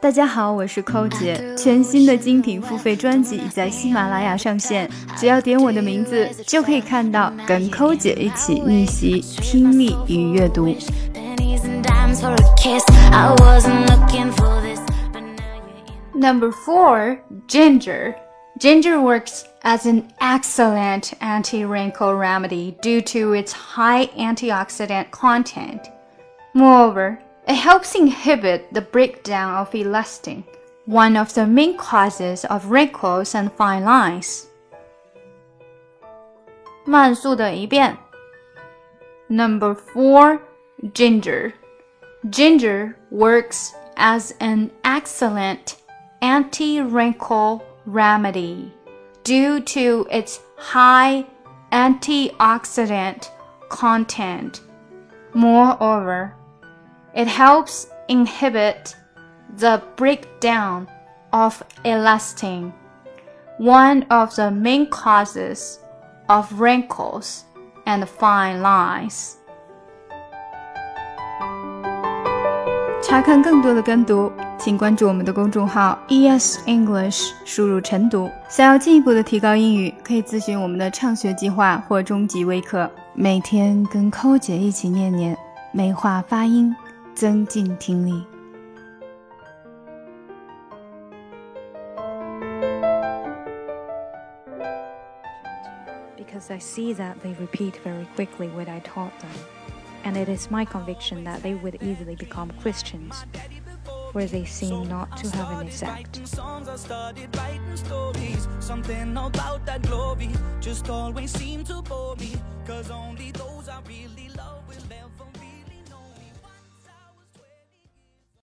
大家好，我是寇姐。全新的精品付费专辑已在喜马拉雅上线，只要点我的名字，就可以看到跟寇姐一起逆袭听力与阅读。Number four, ginger. Ginger works as an excellent anti-wrinkle remedy due to its high antioxidant content. Moreover, it helps inhibit the breakdown of elastin, one of the main causes of wrinkles and fine lines. 慢速的一遍. Number four, ginger. Ginger works as an excellent anti-wrinkle remedy due to its high antioxidant content. Moreover, it helps inhibit the breakdown of elastin, one of the main causes of wrinkles and fine lines. 查看更多的跟读，请关注我们的公众号 ES English，输入晨读。想要进一步的提高英语，可以咨询我们的畅学计划或中级微课，每天跟寇姐一起念念，美化发音。增进听力。Because I see that they repeat very quickly what I taught them, and it is my conviction that they would easily become Christians where they seem not to have an effect. Something about that glory just always seemed to bore me, cause only those I really